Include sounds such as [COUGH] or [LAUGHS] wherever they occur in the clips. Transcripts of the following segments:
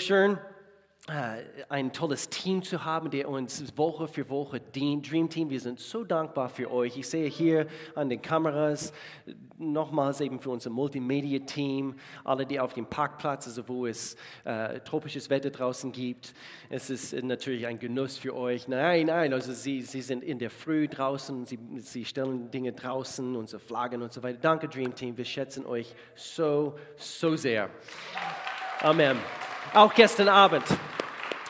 schön, äh, ein tolles Team zu haben, der uns Woche für Woche dient. Dream Team, wir sind so dankbar für euch. Ich sehe hier an den Kameras nochmals eben für unser Multimedia-Team, alle, die auf dem Parkplatz, also wo es äh, tropisches Wetter draußen gibt. Es ist natürlich ein Genuss für euch. Nein, nein, also sie, sie sind in der Früh draußen, sie, sie stellen Dinge draußen, unsere Flaggen und so weiter. Danke, Dream Team, wir schätzen euch so, so sehr. Amen. Auch gestern Abend.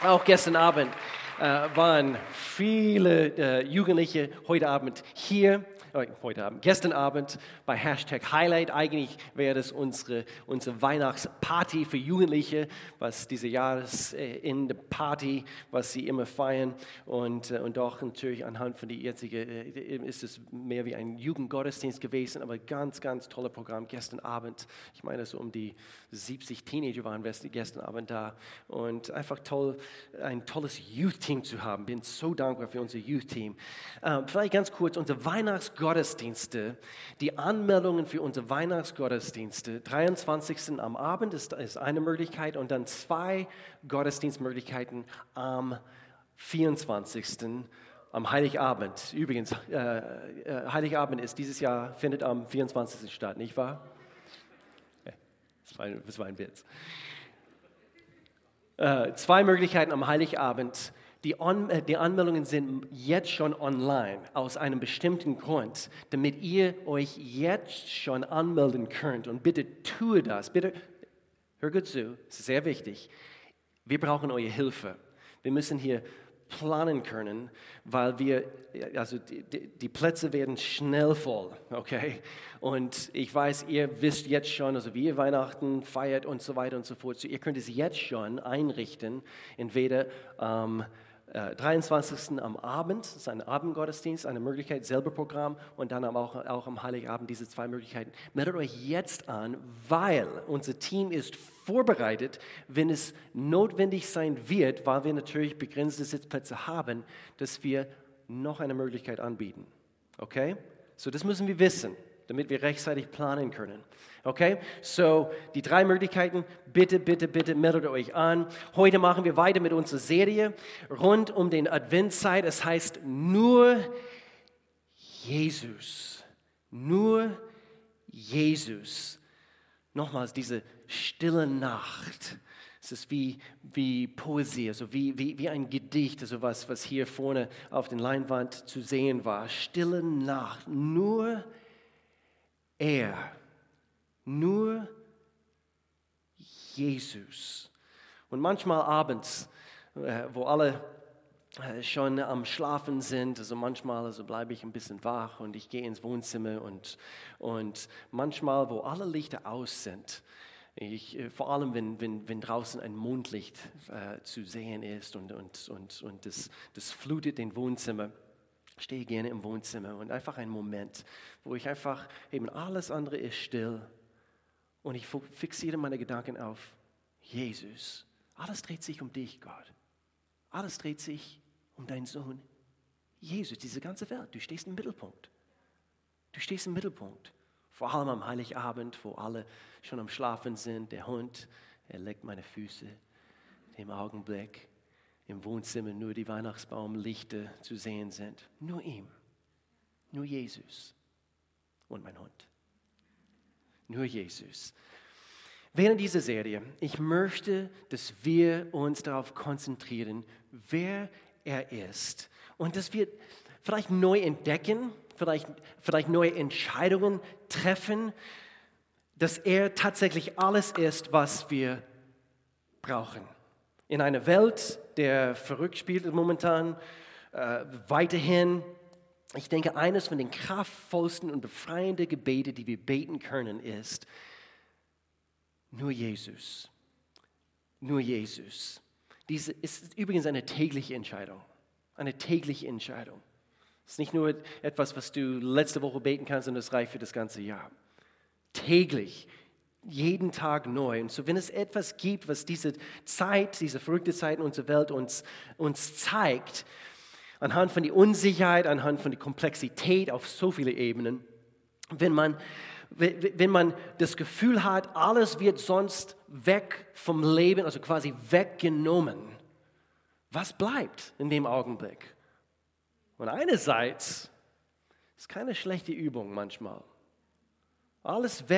Auch gestern Abend äh, waren viele äh, Jugendliche heute Abend hier äh, heute Abend, gestern Abend bei Hashtag Highlight. Eigentlich wäre das unsere, unsere Weihnachtsparty für Jugendliche, was diese Jahresende-Party, was sie immer feiern. Und, äh, und auch natürlich anhand von der jetzigen, äh, ist es mehr wie ein Jugendgottesdienst gewesen, aber ganz, ganz tolles Programm gestern Abend. Ich meine, so um die 70 Teenager waren gestern Abend da. Und einfach toll, ein tolles Youth-Team zu haben. Bin so dankbar für unser Youth-Team. Ähm, vielleicht ganz kurz, unser Weihnachts Gottesdienste, die Anmeldungen für unsere Weihnachtsgottesdienste, 23. am Abend ist, ist eine Möglichkeit und dann zwei Gottesdienstmöglichkeiten am 24 am Heiligabend. Übrigens, äh, äh, Heiligabend ist dieses Jahr, findet am 24. statt, nicht wahr? Das war ein, das war ein Witz. Äh, zwei Möglichkeiten am Heiligabend. Die, On äh, die Anmeldungen sind jetzt schon online aus einem bestimmten Grund, damit ihr euch jetzt schon anmelden könnt. Und bitte tue das. Bitte, hör gut zu, es ist sehr wichtig. Wir brauchen eure Hilfe. Wir müssen hier planen können, weil wir, also die, die, Plätze werden schnell voll, okay? Und ich weiß, ihr wisst jetzt schon, also wie ihr Weihnachten feiert und so weiter und so fort. So, ihr könnt es jetzt schon einrichten, entweder ähm, 23. Äh, am Abend, das ist ein Abendgottesdienst, eine Möglichkeit, selber Programm und dann auch, auch am Heiligabend diese zwei Möglichkeiten. Meldet euch jetzt an, weil unser Team ist vorbereitet, wenn es notwendig sein wird, weil wir natürlich begrenzte Sitzplätze haben, dass wir noch eine Möglichkeit anbieten. Okay? So, das müssen wir wissen, damit wir rechtzeitig planen können. Okay, so die drei Möglichkeiten, bitte, bitte, bitte meldet euch an. Heute machen wir weiter mit unserer Serie rund um den Adventszeit. Es heißt nur Jesus. Nur Jesus. Nochmals diese stille Nacht. Es ist wie, wie Poesie, also wie, wie, wie ein Gedicht, also was, was hier vorne auf der Leinwand zu sehen war. Stille Nacht. Nur er nur Jesus. Und manchmal abends, äh, wo alle äh, schon am Schlafen sind, also manchmal also bleibe ich ein bisschen wach und ich gehe ins Wohnzimmer und, und manchmal, wo alle Lichter aus sind, ich, äh, vor allem wenn, wenn, wenn draußen ein Mondlicht äh, zu sehen ist und, und, und, und das, das flutet den Wohnzimmer, stehe gerne im Wohnzimmer und einfach ein Moment, wo ich einfach eben alles andere ist still und ich fixiere meine Gedanken auf Jesus. Alles dreht sich um dich, Gott. Alles dreht sich um deinen Sohn. Jesus, diese ganze Welt. Du stehst im Mittelpunkt. Du stehst im Mittelpunkt. Vor allem am Heiligabend, wo alle schon am Schlafen sind. Der Hund, er leckt meine Füße. Im Augenblick im Wohnzimmer nur die Weihnachtsbaumlichter zu sehen sind. Nur ihm. Nur Jesus und mein Hund. Nur Jesus. Während dieser Serie, ich möchte, dass wir uns darauf konzentrieren, wer er ist und dass wir vielleicht neu entdecken, vielleicht, vielleicht neue Entscheidungen treffen, dass er tatsächlich alles ist, was wir brauchen. In einer Welt, der verrückt spielt momentan, äh, weiterhin ich denke, eines von den kraftvollsten und befreienden Gebete, die wir beten können, ist nur Jesus. Nur Jesus. Diese ist übrigens eine tägliche Entscheidung. Eine tägliche Entscheidung. Es ist nicht nur etwas, was du letzte Woche beten kannst und das reicht für das ganze Jahr. Täglich, jeden Tag neu. Und so, wenn es etwas gibt, was diese Zeit, diese verrückte Zeit in unserer Welt uns, uns zeigt, anhand von der Unsicherheit, anhand von der Komplexität auf so vielen Ebenen. Wenn man, wenn man das Gefühl hat, alles wird sonst weg vom Leben, also quasi weggenommen, was bleibt in dem Augenblick? Und einerseits ist keine schlechte Übung manchmal. Alles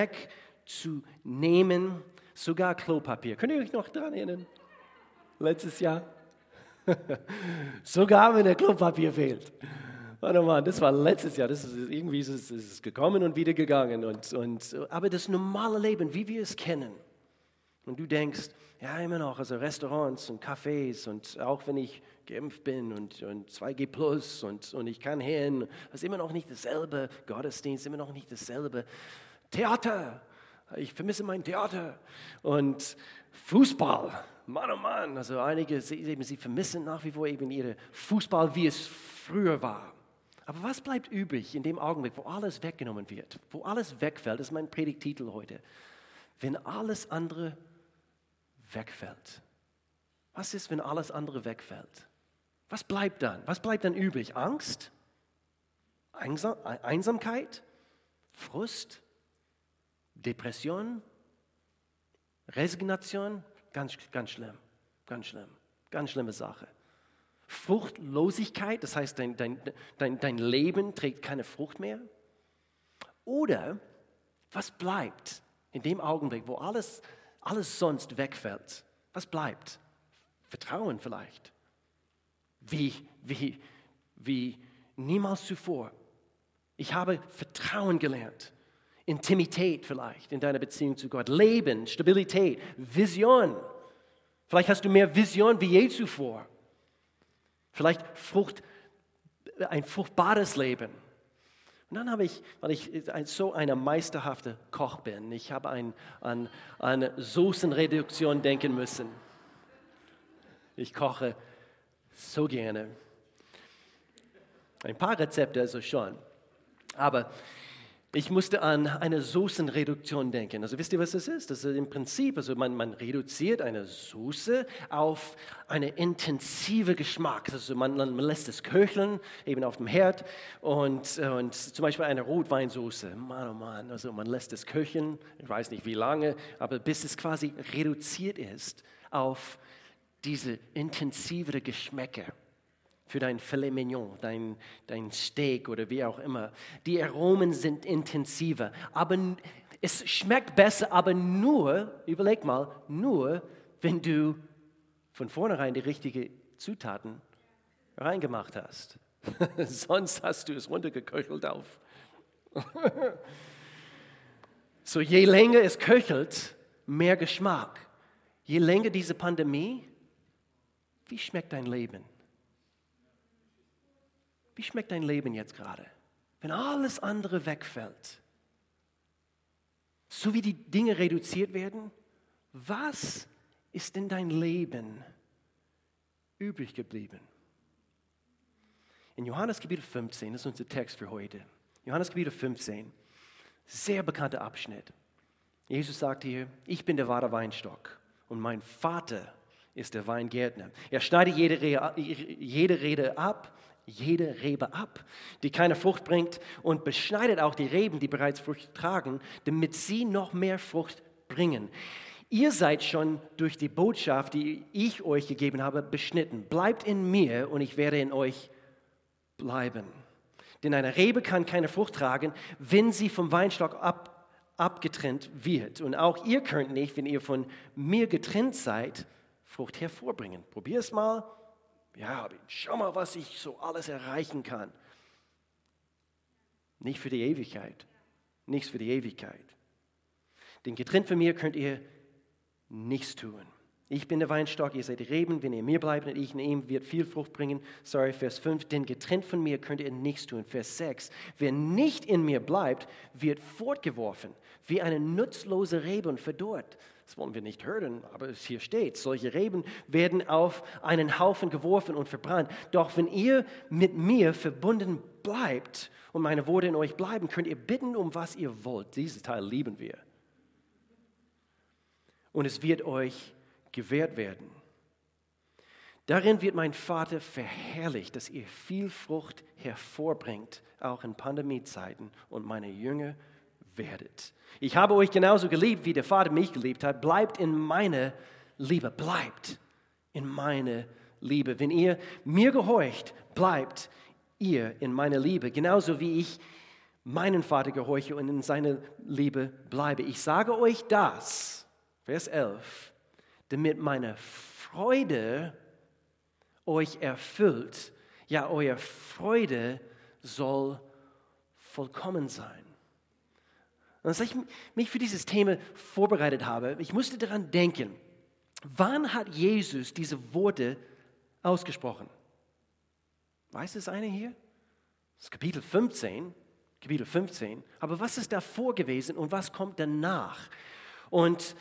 wegzunehmen, sogar Klopapier. Könnt ihr euch noch daran erinnern? Letztes Jahr? [LAUGHS] sogar wenn der Klopapier fehlt. Warte mal, das war letztes Jahr. Das ist, irgendwie ist es, ist gekommen und wieder gegangen. Und, und, aber das normale Leben, wie wir es kennen. Und du denkst, ja, immer noch, also Restaurants und Cafés und auch wenn ich geimpft bin und, und 2G Plus und, und ich kann hin, ist immer noch nicht dasselbe. Gottesdienst, immer noch nicht dasselbe. Theater, ich vermisse mein Theater. Und Fußball, Mann oh Mann, also einige, sie, sie vermissen nach wie vor eben ihre Fußball, wie es früher war. Aber was bleibt übrig in dem Augenblick, wo alles weggenommen wird, wo alles wegfällt? Das ist mein Predigtitel heute. Wenn alles andere wegfällt. Was ist, wenn alles andere wegfällt? Was bleibt dann? Was bleibt dann übrig? Angst? Einsam Einsamkeit? Frust? Depression? Resignation? Ganz, ganz schlimm. Ganz schlimm. Ganz schlimme Sache. Fruchtlosigkeit, das heißt, dein, dein, dein, dein Leben trägt keine Frucht mehr? Oder was bleibt in dem Augenblick, wo alles, alles sonst wegfällt? Was bleibt? Vertrauen vielleicht. Wie, wie, wie niemals zuvor. Ich habe Vertrauen gelernt. Intimität vielleicht in deiner Beziehung zu Gott. Leben, Stabilität, Vision. Vielleicht hast du mehr Vision wie je zuvor. Vielleicht Frucht, ein fruchtbares Leben. Und dann habe ich, weil ich so eine meisterhafte Koch bin, ich habe ein, an eine Soßenreduktion denken müssen. Ich koche so gerne. Ein paar Rezepte also schon. Aber ich musste an eine Soßenreduktion denken. Also wisst ihr, was das ist? Das ist im Prinzip, also man, man reduziert eine Soße auf einen intensiven Geschmack. Also man, man, lässt es köcheln, eben auf dem Herd. Und, und zum Beispiel eine Rotweinsoße. Mann, oh Mann, also man lässt es köcheln, ich weiß nicht wie lange, aber bis es quasi reduziert ist auf diese intensivere Geschmäcker für dein Filet Mignon, dein, dein Steak oder wie auch immer. Die Aromen sind intensiver, aber es schmeckt besser, aber nur, überleg mal, nur, wenn du von vornherein die richtigen Zutaten reingemacht hast. [LAUGHS] Sonst hast du es runtergeköchelt auf. [LAUGHS] so je länger es köchelt, mehr Geschmack. Je länger diese Pandemie, wie schmeckt dein Leben? Wie schmeckt dein Leben jetzt gerade? Wenn alles andere wegfällt, so wie die Dinge reduziert werden, was ist in dein Leben übrig geblieben? In Johannes Kapitel 15, das ist unser Text für heute. Johannes Kapitel 15, sehr bekannter Abschnitt. Jesus sagt hier, ich bin der wahre Weinstock und mein Vater ist der Weingärtner. Er schneidet jede jede Rede ab jede Rebe ab, die keine Frucht bringt, und beschneidet auch die Reben, die bereits Frucht tragen, damit sie noch mehr Frucht bringen. Ihr seid schon durch die Botschaft, die ich euch gegeben habe, beschnitten. Bleibt in mir und ich werde in euch bleiben. Denn eine Rebe kann keine Frucht tragen, wenn sie vom Weinstock ab, abgetrennt wird. Und auch ihr könnt nicht, wenn ihr von mir getrennt seid, Frucht hervorbringen. Probier es mal ja, schau mal, was ich so alles erreichen kann. Nicht für die Ewigkeit. Nichts für die Ewigkeit. Denn getrennt von mir könnt ihr nichts tun. Ich bin der Weinstock, ihr seid die Reben. Wenn ihr mir bleibt und ich in ihm, wird viel Frucht bringen. Sorry, Vers 5. Denn getrennt von mir könnt ihr nichts tun. Vers 6. Wer nicht in mir bleibt, wird fortgeworfen, wie eine nutzlose Rebe und verdorrt. Das wollen wir nicht hören, aber es hier steht. Solche Reben werden auf einen Haufen geworfen und verbrannt. Doch wenn ihr mit mir verbunden bleibt und meine Worte in euch bleiben, könnt ihr bitten, um was ihr wollt. Dieses Teil lieben wir. Und es wird euch gewährt werden. Darin wird mein Vater verherrlicht, dass ihr viel Frucht hervorbringt, auch in Pandemiezeiten, und meine Jünger werdet. Ich habe euch genauso geliebt, wie der Vater mich geliebt hat. Bleibt in meiner Liebe. Bleibt in meiner Liebe. Wenn ihr mir gehorcht, bleibt ihr in meiner Liebe. Genauso wie ich meinen Vater gehorche und in seiner Liebe bleibe. Ich sage euch das, Vers 11, damit meine Freude euch erfüllt. Ja, eure Freude soll vollkommen sein. Und als ich mich für dieses Thema vorbereitet habe, ich musste daran denken, wann hat Jesus diese Worte ausgesprochen? Weiß es einer hier? Das ist Kapitel 15, Kapitel 15. Aber was ist davor gewesen und was kommt danach? Und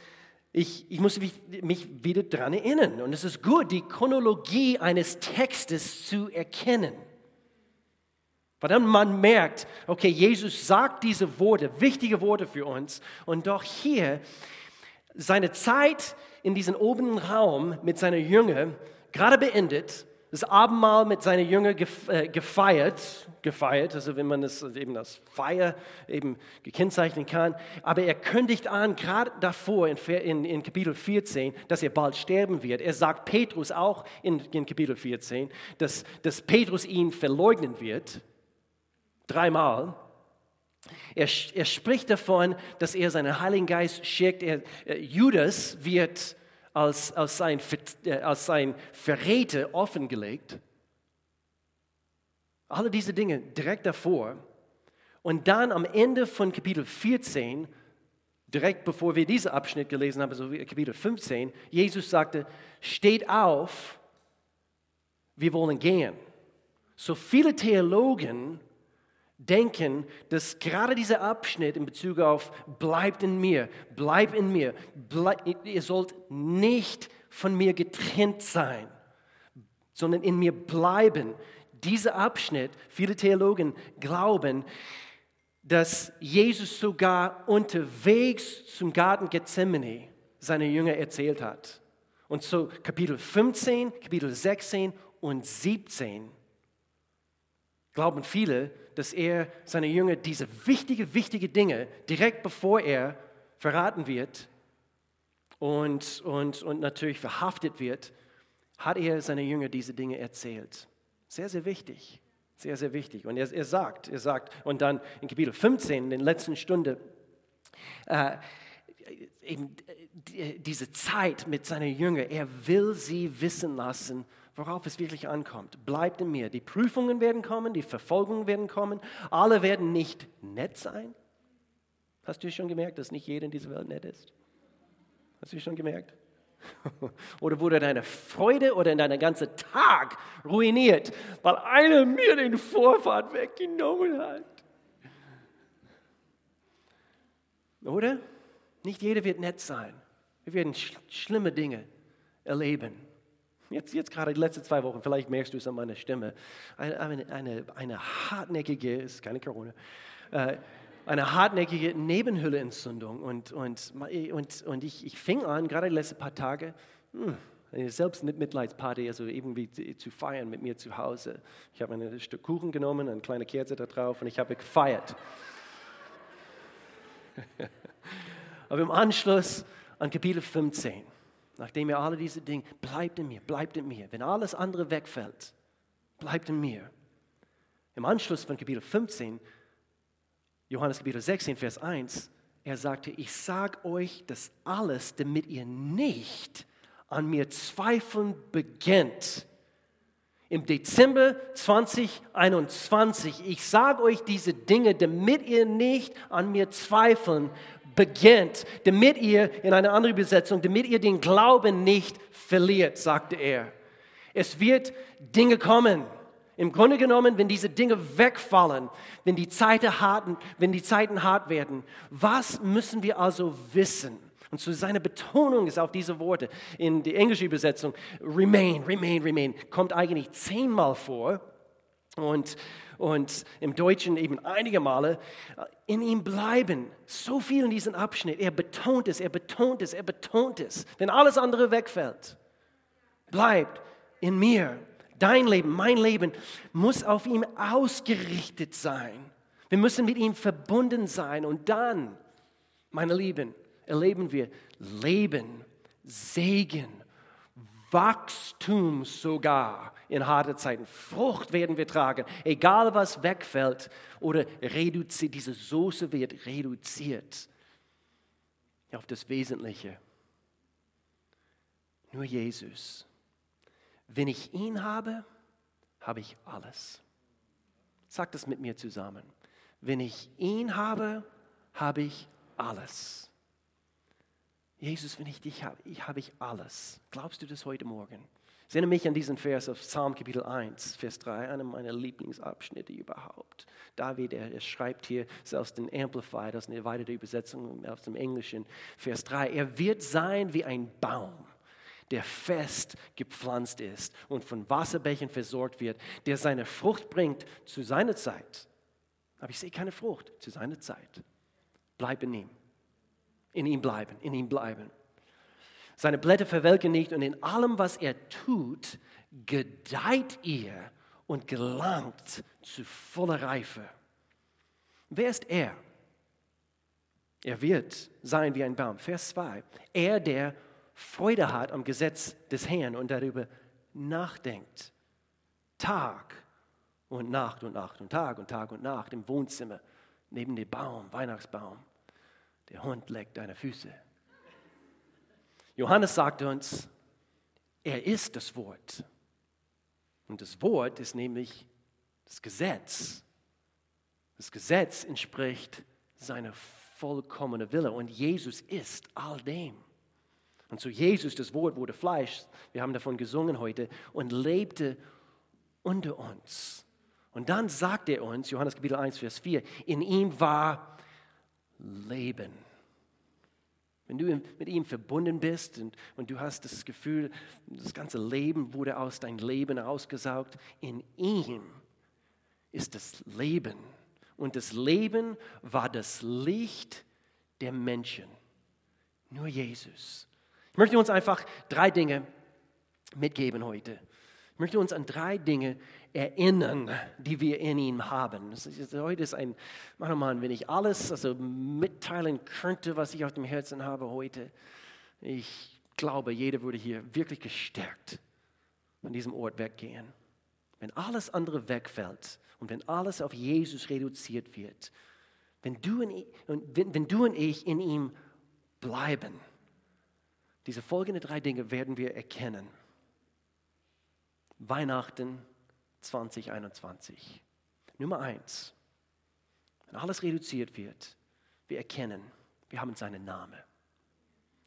ich, ich muss mich, mich wieder daran erinnern. Und es ist gut, die Chronologie eines Textes zu erkennen. Weil dann man merkt, okay, Jesus sagt diese Worte, wichtige Worte für uns. Und doch hier, seine Zeit in diesem oberen Raum mit seiner Jünger gerade beendet, das Abendmahl mit seinen Jüngern äh, gefeiert, gefeiert, also wenn man das eben das Feier eben gekennzeichnen kann. Aber er kündigt an, gerade davor in, in, in, Kapitel 14, dass er bald sterben wird. Er sagt Petrus auch in, in Kapitel 14, dass, dass Petrus ihn verleugnen wird dreimal. Er, er, spricht davon, dass er seinen Heiligen Geist schickt. Er, äh, Judas wird als, als, sein, äh, als sein Verräter offengelegt. Alle diese Dinge direkt davor. Und dann am Ende von Kapitel 14, direkt bevor wir diesen Abschnitt gelesen haben, also Kapitel 15, Jesus sagte, steht auf, wir wollen gehen. So viele Theologen denken, dass gerade dieser Abschnitt in Bezug auf bleibt in mir, bleib in mir, bleib, ihr sollt nicht von mir getrennt sein, sondern in mir bleiben. Dieser Abschnitt, viele Theologen glauben, dass Jesus sogar unterwegs zum Garten Gethsemane seine Jünger erzählt hat. Und so Kapitel 15, Kapitel 16 und 17 glauben viele, dass er seine Jünger diese wichtige, wichtige Dinge direkt bevor er verraten wird und, und, und natürlich verhaftet wird, hat er seine Jünger diese Dinge erzählt. Sehr, sehr wichtig. Sehr, sehr wichtig. Und er, er sagt, er sagt, und dann in Kapitel 15, in der letzten Stunde, äh, eben äh, diese Zeit mit seinen Jüngern, er will sie wissen lassen, worauf es wirklich ankommt. Bleibt in mir. Die Prüfungen werden kommen, die Verfolgungen werden kommen. Alle werden nicht nett sein. Hast du schon gemerkt, dass nicht jeder in dieser Welt nett ist? Hast du schon gemerkt? [LAUGHS] oder wurde deine Freude oder dein ganzer Tag ruiniert, weil einer mir den Vorfahrt weggenommen hat? Oder? Nicht jeder wird nett sein. Wir werden sch schlimme Dinge erleben. Jetzt, jetzt gerade die letzten zwei Wochen, vielleicht merkst du es an meiner Stimme, eine, eine, eine, eine hartnäckige, ist keine Corona, äh, eine hartnäckige Nebenhülleentzündung. Und, und, und, und ich, ich fing an, gerade die letzten paar Tage, hm, eine Selbstmitleidsparty, also irgendwie zu feiern mit mir zu Hause. Ich habe ein Stück Kuchen genommen, eine kleine Kerze da drauf und ich habe gefeiert. [LAUGHS] Aber im Anschluss an Kapitel 15 nachdem ihr alle diese Dinge, bleibt in mir, bleibt in mir. Wenn alles andere wegfällt, bleibt in mir. Im Anschluss von Kapitel 15, Johannes Kapitel 16, Vers 1, er sagte, ich sage euch das alles, damit ihr nicht an mir zweifeln beginnt. Im Dezember 2021, ich sage euch diese Dinge, damit ihr nicht an mir zweifeln beginnt, damit ihr, in einer anderen Übersetzung, damit ihr den Glauben nicht verliert, sagte er. Es wird Dinge kommen. Im Grunde genommen, wenn diese Dinge wegfallen, wenn die Zeiten hart, wenn die Zeiten hart werden, was müssen wir also wissen? Und zu seiner Betonung ist auf diese Worte in der englischen Übersetzung, remain, remain, remain, kommt eigentlich zehnmal vor. Und, und im Deutschen eben einige Male, äh, in ihm bleiben. So viel in diesem Abschnitt. Er betont es, er betont es, er betont es. Wenn alles andere wegfällt, bleibt in mir. Dein Leben, mein Leben muss auf ihm ausgerichtet sein. Wir müssen mit ihm verbunden sein und dann, meine Lieben, erleben wir Leben, Segen, Wachstum sogar in harten Zeiten. Frucht werden wir tragen, egal was wegfällt oder reduziert. Diese Soße wird reduziert auf das Wesentliche. Nur Jesus. Wenn ich ihn habe, habe ich alles. Sag das mit mir zusammen. Wenn ich ihn habe, habe ich alles. Jesus, wenn ich dich habe, ich habe ich alles. Glaubst du das heute Morgen? Ich erinnere mich an diesen Vers auf Psalm Kapitel 1, Vers 3, einer meiner Lieblingsabschnitte überhaupt. David, er, er schreibt hier, ist aus dem Amplified, aus einer erweiterten Übersetzung aus dem Englischen, Vers 3, er wird sein wie ein Baum der fest gepflanzt ist und von Wasserbächen versorgt wird, der seine Frucht bringt zu seiner Zeit. Aber ich sehe keine Frucht zu seiner Zeit. Bleib in ihm. In ihm bleiben, in ihm bleiben. Seine Blätter verwelken nicht und in allem, was er tut, gedeiht ihr und gelangt zu voller Reife. Wer ist er? Er wird sein wie ein Baum. Vers 2. Er, der Freude hat am Gesetz des Herrn und darüber nachdenkt. Tag und Nacht und Nacht und Tag und Tag und Nacht im Wohnzimmer neben dem Baum, Weihnachtsbaum. Der Hund leckt deine Füße. Johannes sagt uns, er ist das Wort. Und das Wort ist nämlich das Gesetz. Das Gesetz entspricht seiner vollkommenen Wille und Jesus ist all dem. Und zu Jesus, das Wort wurde Fleisch, wir haben davon gesungen heute, und lebte unter uns. Und dann sagt er uns, Johannes Kapitel 1, Vers 4, in ihm war Leben. Wenn du mit ihm verbunden bist und, und du hast das Gefühl, das ganze Leben wurde aus deinem Leben ausgesaugt, in ihm ist das Leben. Und das Leben war das Licht der Menschen. Nur Jesus. Ich möchte uns einfach drei Dinge mitgeben heute. Ich möchte uns an drei Dinge erinnern, die wir in ihm haben. Heute ist ein, Mann, wenn ich alles also mitteilen könnte, was ich auf dem Herzen habe heute, ich glaube, jeder würde hier wirklich gestärkt von diesem Ort weggehen. Wenn alles andere wegfällt und wenn alles auf Jesus reduziert wird, wenn du und, wenn, wenn du und ich in ihm bleiben, diese folgenden drei Dinge werden wir erkennen. Weihnachten 2021. Nummer eins, wenn alles reduziert wird, wir erkennen, wir haben seinen Namen.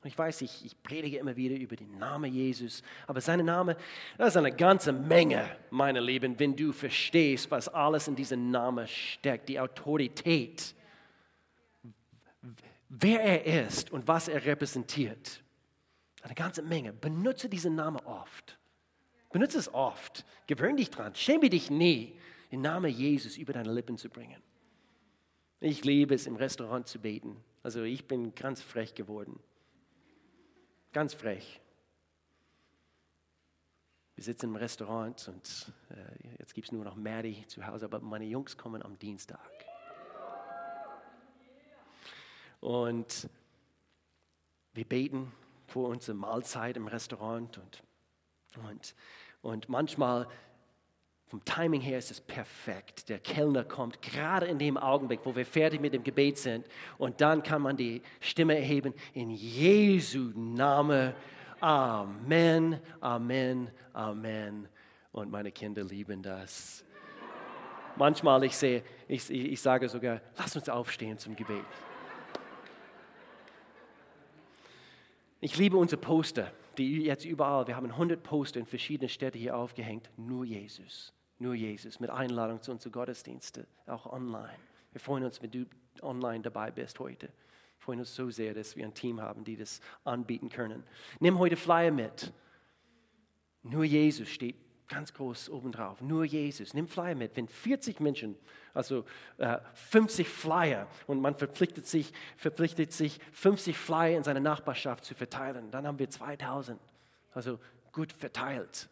Ich weiß, ich, ich predige immer wieder über den Namen Jesus, aber sein Name, das ist eine ganze Menge, meine Lieben, wenn du verstehst, was alles in diesem Namen steckt, die Autorität, wer er ist und was er repräsentiert. Eine ganze Menge. Benutze diesen Namen oft. Benutze es oft. Gewöhn dich dran. Schäme dich nie, den Namen Jesus über deine Lippen zu bringen. Ich liebe es, im Restaurant zu beten. Also ich bin ganz frech geworden. Ganz frech. Wir sitzen im Restaurant und äh, jetzt gibt es nur noch Mary zu Hause, aber meine Jungs kommen am Dienstag. Und wir beten vor unserer Mahlzeit im Restaurant und, und, und manchmal vom Timing her ist es perfekt. Der Kellner kommt gerade in dem Augenblick, wo wir fertig mit dem Gebet sind und dann kann man die Stimme erheben in Jesu Name. Amen, Amen, Amen. Und meine Kinder lieben das. Manchmal ich sehe, ich, ich sage sogar, lass uns aufstehen zum Gebet. Ich liebe unsere Poster, die jetzt überall, wir haben 100 Poster in verschiedenen Städten hier aufgehängt, nur Jesus, nur Jesus, mit Einladung zu unseren Gottesdiensten, auch online. Wir freuen uns, wenn du online dabei bist heute. Wir freuen uns so sehr, dass wir ein Team haben, die das anbieten können. Nimm heute Flyer mit. Nur Jesus steht ganz groß obendrauf. Nur Jesus. Nimm Flyer mit. Wenn 40 Menschen, also äh, 50 Flyer, und man verpflichtet sich, verpflichtet sich, 50 Flyer in seiner Nachbarschaft zu verteilen, dann haben wir 2000. Also gut verteilt.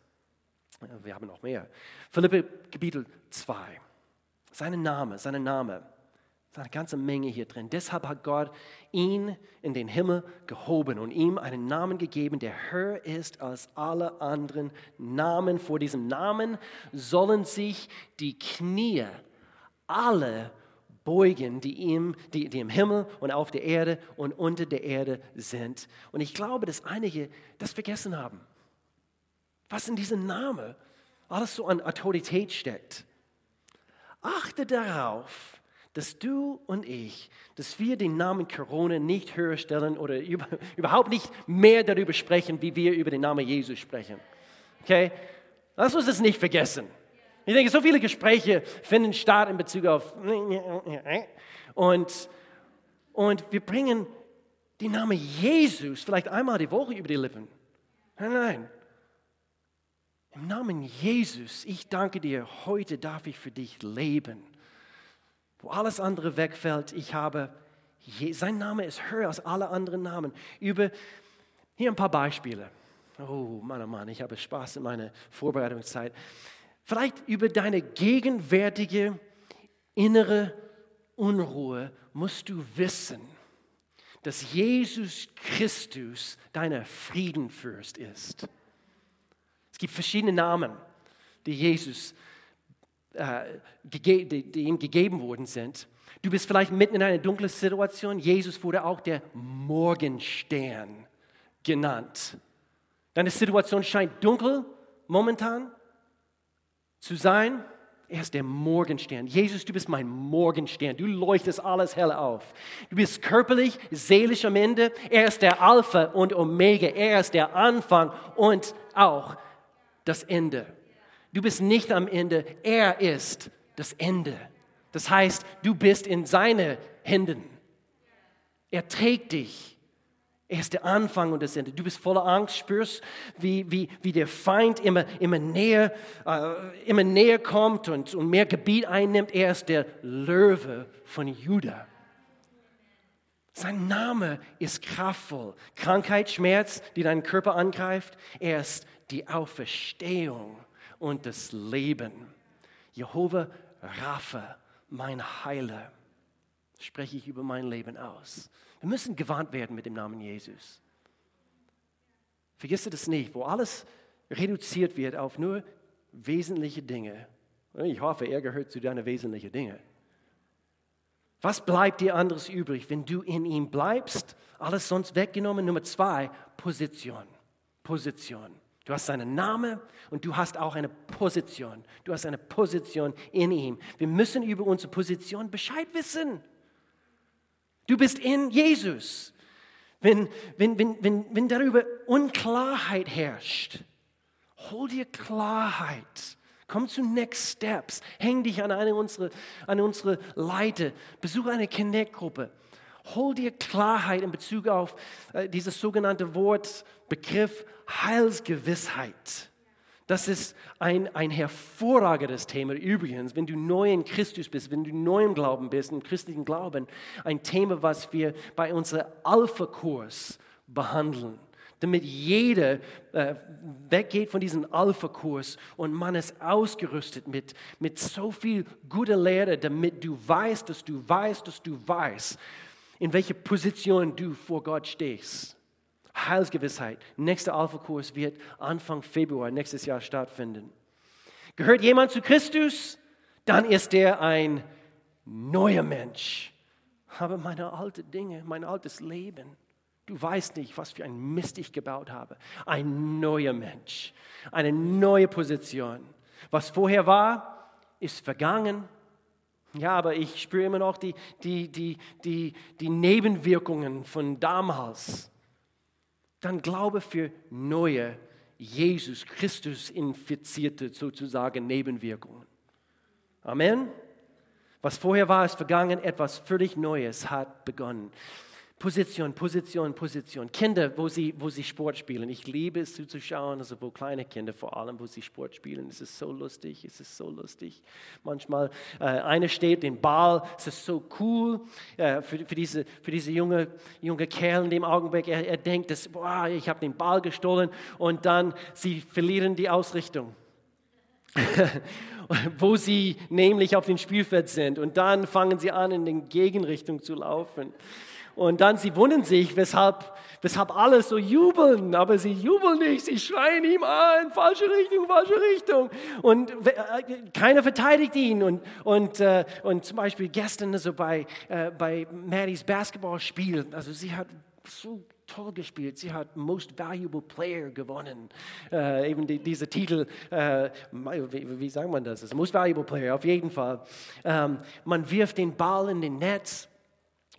Wir haben noch mehr. Philippe Kapitel 2. Sein Name, sein Name. Ist eine ganze Menge hier drin. Deshalb hat Gott ihn in den Himmel gehoben und ihm einen Namen gegeben, der höher ist als alle anderen Namen. Vor diesem Namen sollen sich die Knie alle beugen, die, ihm, die, die im Himmel und auf der Erde und unter der Erde sind. Und ich glaube, dass einige das vergessen haben. Was in diesem Namen alles so an Autorität steckt. Achte darauf, dass du und ich, dass wir den Namen Corona nicht höher stellen oder über, [LAUGHS] überhaupt nicht mehr darüber sprechen, wie wir über den Namen Jesus sprechen. Okay? Lass uns das nicht vergessen. Ich denke, so viele Gespräche finden statt in Bezug auf und, und wir bringen den Namen Jesus vielleicht einmal die Woche über die Lippen. Nein, nein. Im Namen Jesus, ich danke dir, heute darf ich für dich leben. Wo alles andere wegfällt, ich habe, sein Name ist höher als alle anderen Namen. Über, hier ein paar Beispiele. Oh Mann, oh Mann, ich habe Spaß in meiner Vorbereitungszeit. Vielleicht über deine gegenwärtige innere Unruhe musst du wissen, dass Jesus Christus deiner Friedenfürst ist. Es gibt verschiedene Namen, die Jesus, die, die ihm gegeben worden sind. Du bist vielleicht mitten in einer dunklen Situation. Jesus wurde auch der Morgenstern genannt. Deine Situation scheint dunkel momentan zu sein. Er ist der Morgenstern. Jesus, du bist mein Morgenstern. Du leuchtest alles hell auf. Du bist körperlich, seelisch am Ende. Er ist der Alpha und Omega. Er ist der Anfang und auch das Ende. Du bist nicht am Ende. Er ist das Ende. Das heißt, du bist in seine Händen. Er trägt dich. Er ist der Anfang und das Ende. Du bist voller Angst, spürst, wie, wie, wie der Feind immer, immer, näher, äh, immer näher kommt und, und mehr Gebiet einnimmt. Er ist der Löwe von Juda. Sein Name ist kraftvoll. Krankheit, Schmerz, die deinen Körper angreift. Er ist die Auferstehung und das Leben. Jehova Rapha, mein Heiler, spreche ich über mein Leben aus. Wir müssen gewarnt werden mit dem Namen Jesus. Vergiss das nicht, wo alles reduziert wird auf nur wesentliche Dinge. Ich hoffe, er gehört zu deinen wesentlichen Dingen. Was bleibt dir anderes übrig, wenn du in ihm bleibst? Alles sonst weggenommen. Nummer zwei, Position. Position. Du hast seinen Namen und du hast auch eine Position. Du hast eine Position in ihm. Wir müssen über unsere Position Bescheid wissen. Du bist in Jesus. Wenn, wenn, wenn, wenn, wenn darüber Unklarheit herrscht, hol dir Klarheit. Komm zu Next Steps. Häng dich an eine unserer, an unsere Leiter. Besuche eine Connect-Gruppe. Hol dir Klarheit in Bezug auf äh, dieses sogenannte Wort, Begriff Heilsgewissheit. Das ist ein, ein hervorragendes Thema übrigens, wenn du neu in Christus bist, wenn du neu im Glauben bist, im christlichen Glauben, ein Thema, was wir bei unserem Alpha-Kurs behandeln damit jeder äh, weggeht von diesem Alpha-Kurs und man ist ausgerüstet mit, mit so viel guter Lehre, damit du weißt, dass du weißt, dass du weißt, in welcher Position du vor Gott stehst. Heilsgewissheit. Nächster Alpha-Kurs wird Anfang Februar nächstes Jahr stattfinden. Gehört jemand zu Christus? Dann ist er ein neuer Mensch. Aber meine alten Dinge, mein altes Leben, du weißt nicht, was für ein Mist ich gebaut habe. Ein neuer Mensch, eine neue Position. Was vorher war, ist vergangen. Ja, aber ich spüre immer noch die, die, die, die, die Nebenwirkungen von damals dann Glaube für neue, Jesus Christus infizierte sozusagen Nebenwirkungen. Amen. Was vorher war, ist vergangen, etwas völlig Neues hat begonnen. Position, Position, Position. Kinder, wo sie, wo sie Sport spielen. Ich liebe es zuzuschauen, also wo kleine Kinder vor allem, wo sie Sport spielen. Es ist so lustig, es ist so lustig. Manchmal, äh, einer steht den Ball, es ist so cool äh, für, für, diese, für diese junge, junge Kerl in dem Augenblick. Er, er denkt, dass, boah, ich habe den Ball gestohlen und dann sie verlieren die Ausrichtung. [LAUGHS] wo sie nämlich auf dem Spielfeld sind. Und dann fangen sie an, in die Gegenrichtung zu laufen. Und dann sie wundern sich, weshalb, weshalb alle so jubeln, aber sie jubeln nicht, sie schreien ihm an, falsche Richtung, falsche Richtung. Und äh, keiner verteidigt ihn. Und, und, äh, und zum Beispiel gestern also bei, äh, bei Marys Basketballspiel, also sie hat so toll gespielt. Sie hat Most Valuable Player gewonnen. Äh, eben die, dieser Titel, äh, wie, wie, sagt man das? das Most Valuable Player, auf jeden Fall. Ähm, man wirft den Ball in den Netz.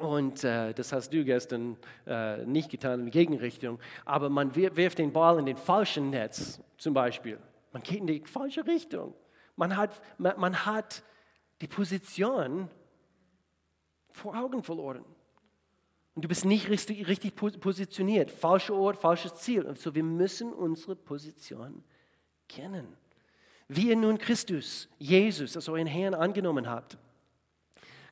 Und äh, das hast du gestern äh, nicht getan in die Gegenrichtung. Aber man wirft den Ball in den falschen Netz, zum Beispiel. Man geht in die falsche Richtung. Man hat, man, man hat die Position vor Augen verloren. Und du bist nicht richtig, richtig positioniert. Falscher Ort, falsches Ziel. Also wir müssen unsere Position kennen. Wie ihr nun Christus, Jesus, als euren Herrn angenommen habt.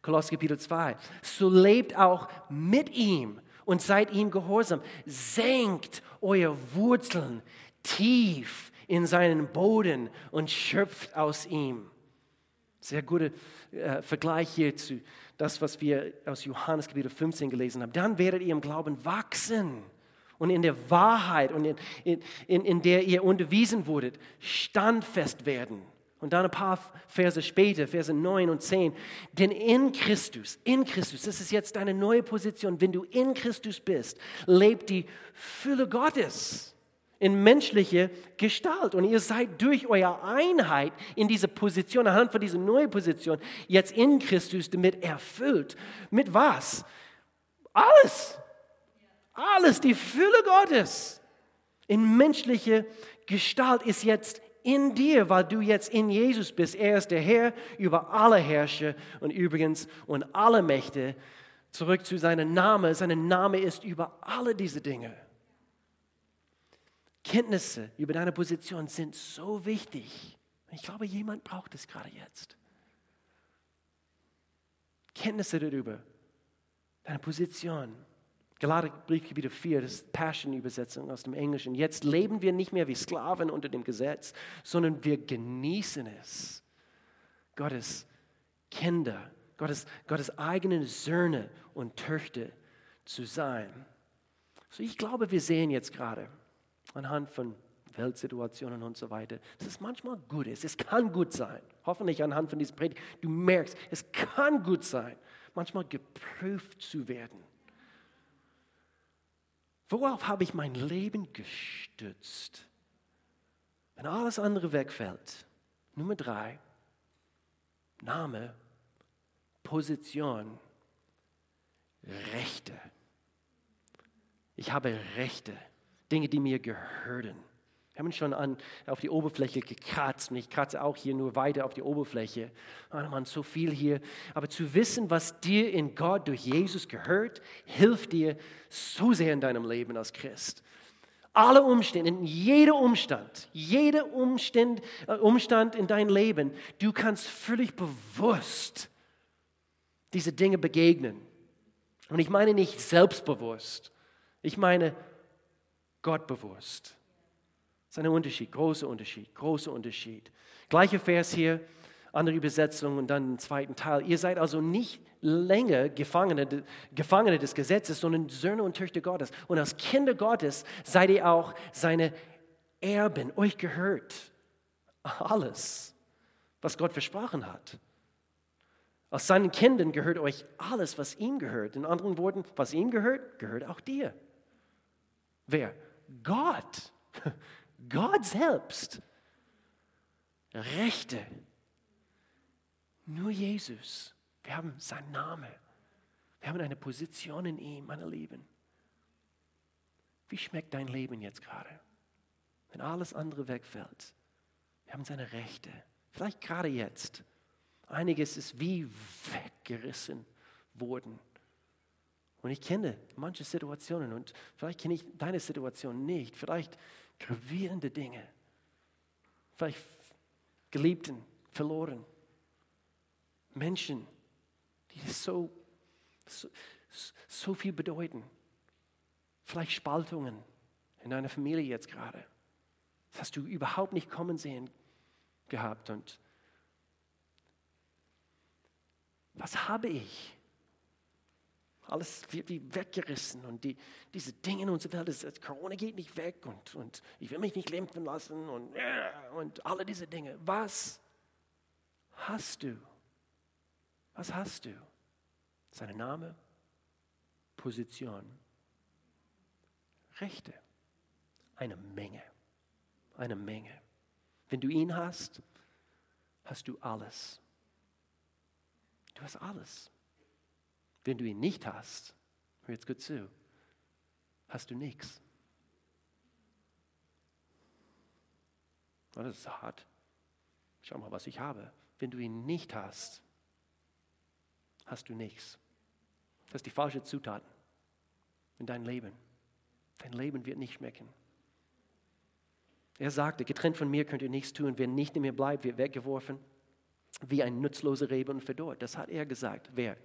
Kolosser Kapitel 2. So lebt auch mit ihm und seid ihm gehorsam. Senkt eure Wurzeln tief in seinen Boden und schöpft aus ihm. Sehr guter äh, Vergleich hierzu das, was wir aus Johannes Kapitel 15 gelesen haben. Dann werdet ihr im Glauben wachsen und in der Wahrheit und in, in, in der ihr unterwiesen wurdet, standfest werden. Und dann ein paar Verse später, Verse 9 und 10. Denn in Christus, in Christus, das ist jetzt deine neue Position, wenn du in Christus bist, lebt die Fülle Gottes in menschliche Gestalt. Und ihr seid durch eure Einheit in diese Position, anhand von dieser neuen Position, jetzt in Christus damit erfüllt. Mit was? Alles. Alles, die Fülle Gottes in menschliche Gestalt ist jetzt in dir, weil du jetzt in Jesus bist. Er ist der Herr über alle Herrscher und übrigens und alle Mächte. Zurück zu seinem Namen. Sein Name ist über alle diese Dinge. Kenntnisse über deine Position sind so wichtig. Ich glaube, jemand braucht es gerade jetzt. Kenntnisse darüber, deine Position. Galater Brief Kapitel 4, das ist Passion-Übersetzung aus dem Englischen. Jetzt leben wir nicht mehr wie Sklaven unter dem Gesetz, sondern wir genießen es. Gottes Kinder, Gottes, Gottes eigenen Söhne und Töchter zu sein. So, ich glaube, wir sehen jetzt gerade, anhand von Weltsituationen und so weiter, dass es manchmal gut ist. Es kann gut sein. Hoffentlich anhand von diesem Predigt, du merkst, es kann gut sein, manchmal geprüft zu werden. Worauf habe ich mein Leben gestützt? Wenn alles andere wegfällt. Nummer drei, Name, Position, Rechte. Ich habe Rechte. Dinge, die mir gehören. Haben schon an, auf die Oberfläche gekratzt und ich kratze auch hier nur weiter auf die Oberfläche. Oh Mann, so viel hier. Aber zu wissen, was dir in Gott durch Jesus gehört, hilft dir so sehr in deinem Leben als Christ. Alle Umstände, in jeder Umstand, jeder Umstand, äh, Umstand in deinem Leben, du kannst völlig bewusst diese Dinge begegnen. Und ich meine nicht selbstbewusst, ich meine Gott bewusst. Das ist ein Unterschied, großer Unterschied, großer Unterschied. Gleicher Vers hier, andere Übersetzung und dann im zweiten Teil. Ihr seid also nicht länger Gefangene, Gefangene des Gesetzes, sondern Söhne und Töchter Gottes. Und als Kinder Gottes seid ihr auch seine Erben. Euch gehört alles, was Gott versprochen hat. Als seinen Kindern gehört euch alles, was ihm gehört. In anderen Worten, was ihm gehört, gehört auch dir. Wer? Gott, [LAUGHS] Gott selbst, Rechte. Nur Jesus. Wir haben seinen Namen. Wir haben eine Position in ihm, meine Lieben. Wie schmeckt dein Leben jetzt gerade? Wenn alles andere wegfällt. Wir haben seine Rechte. Vielleicht gerade jetzt. Einiges ist wie weggerissen worden. Und ich kenne manche Situationen und vielleicht kenne ich deine Situation nicht. Vielleicht gravierende Dinge. Vielleicht Geliebten verloren. Menschen, die so, so, so viel bedeuten. Vielleicht Spaltungen in deiner Familie jetzt gerade. Das hast du überhaupt nicht kommen sehen. gehabt und was habe ich? Alles wird wie weggerissen und die, diese Dinge in unserer Welt, das, Corona geht nicht weg und, und ich will mich nicht lämpfen lassen und, und alle diese Dinge. Was hast du? Was hast du? Sein Name, Position, Rechte. Eine Menge. Eine Menge. Wenn du ihn hast, hast du alles. Du hast alles. Wenn du ihn nicht hast, hör jetzt gut zu, hast du nichts. Das ist hart. Schau mal, was ich habe. Wenn du ihn nicht hast, hast du nichts. Das ist die falsche Zutat in dein Leben. Dein Leben wird nicht schmecken. Er sagte, getrennt von mir könnt ihr nichts tun. Wer nicht in mir bleibt, wird weggeworfen wie ein nutzloser Rebe und verdorrt. Das hat er gesagt. Wer?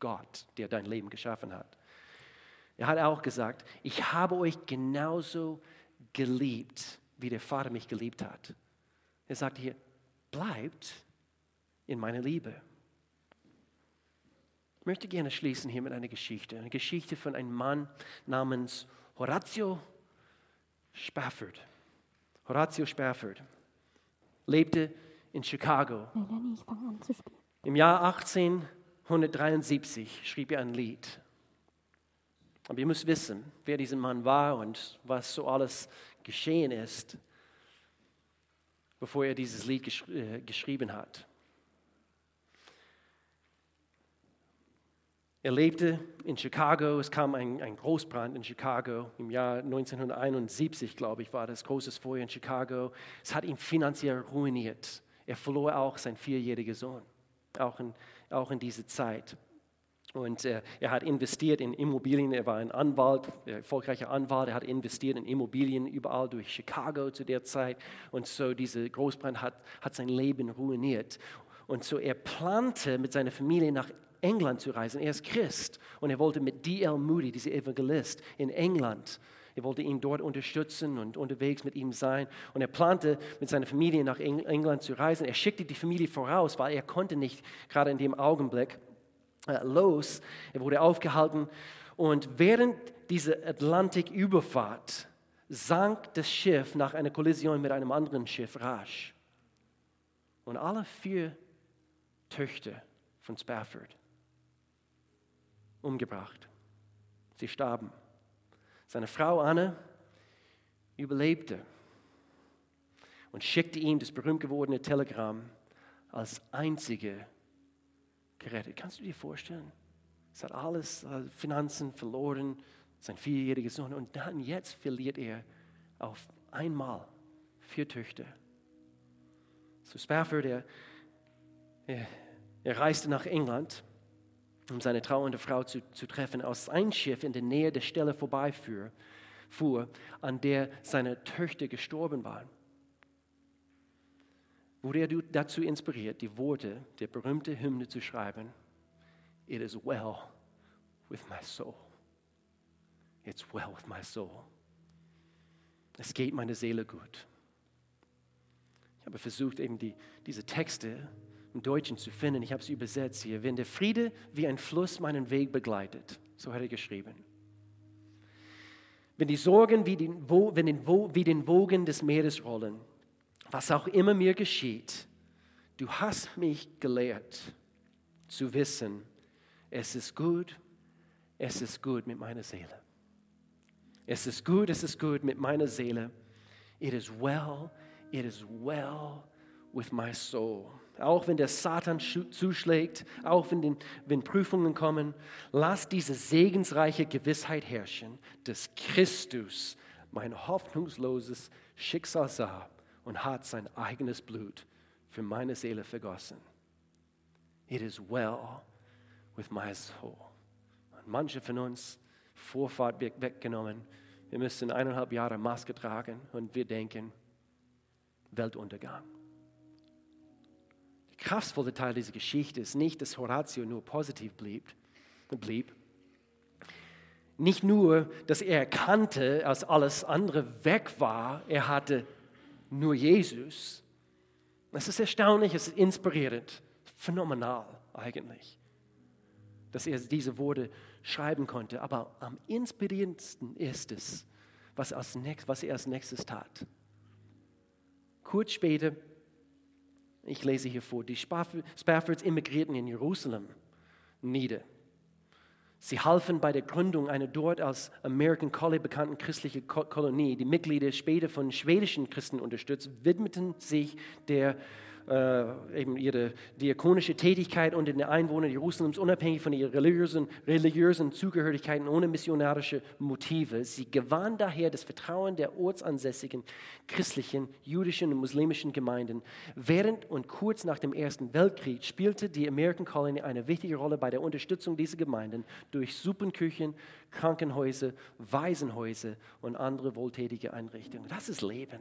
Gott, der dein Leben geschaffen hat. Er hat auch gesagt, ich habe euch genauso geliebt, wie der Vater mich geliebt hat. Er sagt hier, bleibt in meiner Liebe. Ich möchte gerne schließen hier mit einer Geschichte. Eine Geschichte von einem Mann namens Horatio Spafford. Horatio Spafford lebte in Chicago. Im Jahr 18 173 schrieb er ein Lied. Aber ihr müsst wissen, wer dieser Mann war und was so alles geschehen ist, bevor er dieses Lied gesch äh, geschrieben hat. Er lebte in Chicago, es kam ein, ein, Großbrand in Chicago im Jahr 1971, glaube ich, war das großes Feuer in Chicago. Es hat ihn finanziell ruiniert. Er verlor auch seinen vierjährigen Sohn, auch in auch in dieser Zeit. Und äh, er hat investiert in Immobilien, er war ein Anwalt, ein erfolgreicher Anwalt, er hat investiert in Immobilien überall durch Chicago zu der Zeit. Und so dieser Großbrand hat, hat sein Leben ruiniert. Und so er plante mit seiner Familie nach England zu reisen. Er ist Christ und er wollte mit D.L. Moody, dieser Evangelist, in England er wollte ihn dort unterstützen und unterwegs mit ihm sein. Und er plante, mit seiner Familie nach England zu reisen. Er schickte die Familie voraus, weil er konnte nicht gerade in dem Augenblick äh, los. Er wurde aufgehalten. Und während dieser Atlantiküberfahrt sank das Schiff nach einer Kollision mit einem anderen Schiff rasch. Und alle vier Töchter von Spafford umgebracht. Sie starben. Seine Frau Anne überlebte und schickte ihm das berühmt gewordene Telegramm als einzige gerettet. Kannst du dir vorstellen? Es hat alles, äh, Finanzen verloren, sein vierjähriger Sohn und dann jetzt verliert er auf einmal vier Töchter. So Spafford, er, er, er reiste nach England um seine trauernde Frau zu, zu treffen, aus ein Schiff in der Nähe der Stelle vorbeifuhr, fuhr, an der seine Töchter gestorben waren. Wurde er dazu inspiriert, die Worte der berühmten Hymne zu schreiben, It is well with my soul. It's well with my soul. Es geht meine Seele gut. Ich habe versucht, eben die, diese Texte im Deutschen zu finden. Ich habe es übersetzt hier. Wenn der Friede wie ein Fluss meinen Weg begleitet, so hat er geschrieben. Wenn die Sorgen wie den, wenn den, wie den Wogen des Meeres rollen, was auch immer mir geschieht, du hast mich gelehrt zu wissen, es ist gut, es ist gut mit meiner Seele. Es ist gut, es ist gut mit meiner Seele. It is well, it is well with my soul auch wenn der Satan zuschlägt, auch wenn, den, wenn Prüfungen kommen, lass diese segensreiche Gewissheit herrschen, dass Christus mein hoffnungsloses Schicksal sah und hat sein eigenes Blut für meine Seele vergossen. It is well with my soul. Und manche von uns, Vorfahrt wird weggenommen, wir müssen eineinhalb Jahre Maske tragen und wir denken, Weltuntergang kraftvolle Teil dieser Geschichte ist nicht, dass Horatio nur positiv blieb, blieb. Nicht nur, dass er erkannte, als alles andere weg war, er hatte nur Jesus. Es ist erstaunlich, es ist inspirierend, phänomenal eigentlich, dass er diese Worte schreiben konnte. Aber am inspirierendsten ist es, was, was er als nächstes tat. Kurz später, ich lese hier vor, die Spaffords emigrierten in Jerusalem nieder. Sie halfen bei der Gründung einer dort als American Colony bekannten christlichen Kolonie. Die Mitglieder, später von schwedischen Christen unterstützt, widmeten sich der äh, eben ihre diakonische Tätigkeit unter den Einwohnern Jerusalems, unabhängig von ihren religiösen, religiösen Zugehörigkeiten, ohne missionarische Motive. Sie gewann daher das Vertrauen der ortsansässigen christlichen, jüdischen und muslimischen Gemeinden. Während und kurz nach dem Ersten Weltkrieg spielte die American Colony eine wichtige Rolle bei der Unterstützung dieser Gemeinden durch Suppenküchen, Krankenhäuser, Waisenhäuser und andere wohltätige Einrichtungen. Das ist Leben.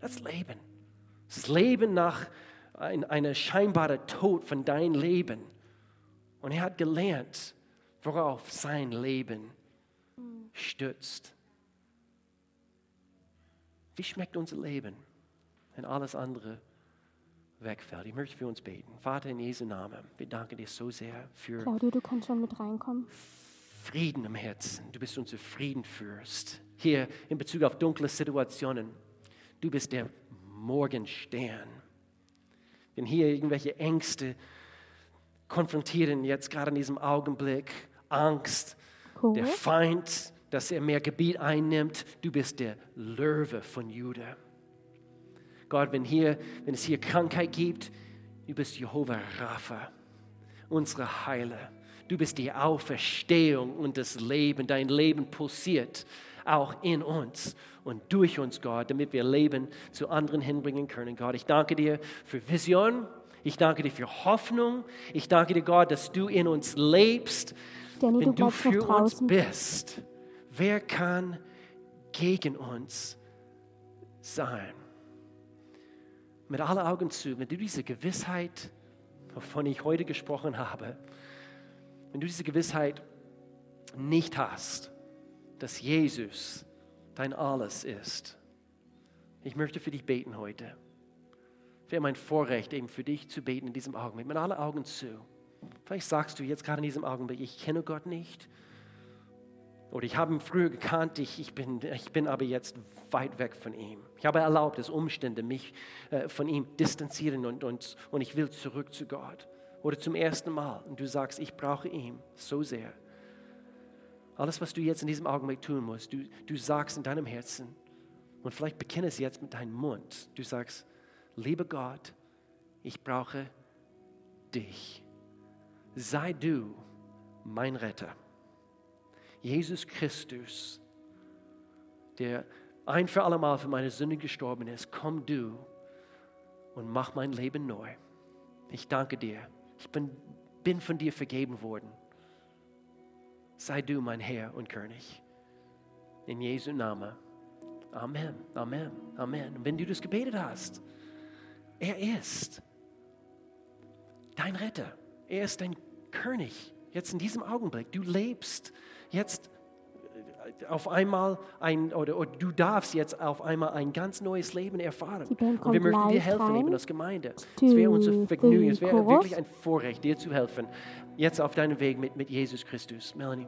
Das ist Leben. Das Leben nach einer scheinbaren Tod von deinem Leben. Und er hat gelernt, worauf sein Leben stützt. Wie schmeckt unser Leben, wenn alles andere wegfällt? Ich möchte für uns beten. Vater in Jesu Namen, wir danken dir so sehr für Claudio, du kannst schon mit reinkommen. Frieden im Herzen. Du bist unser Friedenfürst. Hier in Bezug auf dunkle Situationen. Du bist der Morgenstern. Wenn hier irgendwelche Ängste konfrontieren, jetzt gerade in diesem Augenblick, Angst, cool. der Feind, dass er mehr Gebiet einnimmt, du bist der Löwe von Juda. Gott, wenn, hier, wenn es hier Krankheit gibt, du bist Jehovah Rapha, unsere Heiler. Du bist die Auferstehung und das Leben. Dein Leben pulsiert auch in uns und durch uns, Gott, damit wir Leben zu anderen hinbringen können. Gott, ich danke dir für Vision. Ich danke dir für Hoffnung. Ich danke dir, Gott, dass du in uns lebst. Danny, Wenn du, du für uns bist, wer kann gegen uns sein? Mit allen Augen zu, wenn du diese Gewissheit, wovon ich heute gesprochen habe, wenn du diese Gewissheit nicht hast, dass Jesus dein Alles ist. Ich möchte für dich beten heute. Wäre mein Vorrecht, eben für dich zu beten in diesem Augenblick, mit allen Augen zu. Vielleicht sagst du jetzt gerade in diesem Augenblick, ich kenne Gott nicht. Oder ich habe ihn früher gekannt, ich, ich, bin, ich bin aber jetzt weit weg von ihm. Ich habe erlaubt, dass Umstände mich äh, von ihm distanzieren und, und, und ich will zurück zu Gott. Oder zum ersten Mal und du sagst, ich brauche ihn so sehr. Alles, was du jetzt in diesem Augenblick tun musst, du, du sagst in deinem Herzen und vielleicht bekenne es jetzt mit deinem Mund. Du sagst, lieber Gott, ich brauche dich. Sei du mein Retter. Jesus Christus, der ein für allemal für meine Sünde gestorben ist, komm du und mach mein Leben neu. Ich danke dir. Ich bin, bin von dir vergeben worden sei du mein Herr und König. In Jesu Namen. Amen, Amen, Amen. Und wenn du das gebetet hast, er ist dein Retter. Er ist dein König. Jetzt in diesem Augenblick. Du lebst jetzt auf einmal ein, oder, oder, du darfst jetzt auf einmal ein ganz neues Leben erfahren. Und wir möchten dir helfen, eben als Gemeinde. Es wäre unser Vergnügen, es wäre wirklich ein Vorrecht, dir zu helfen, jetzt auf deinem Weg mit, mit Jesus Christus. Melanie.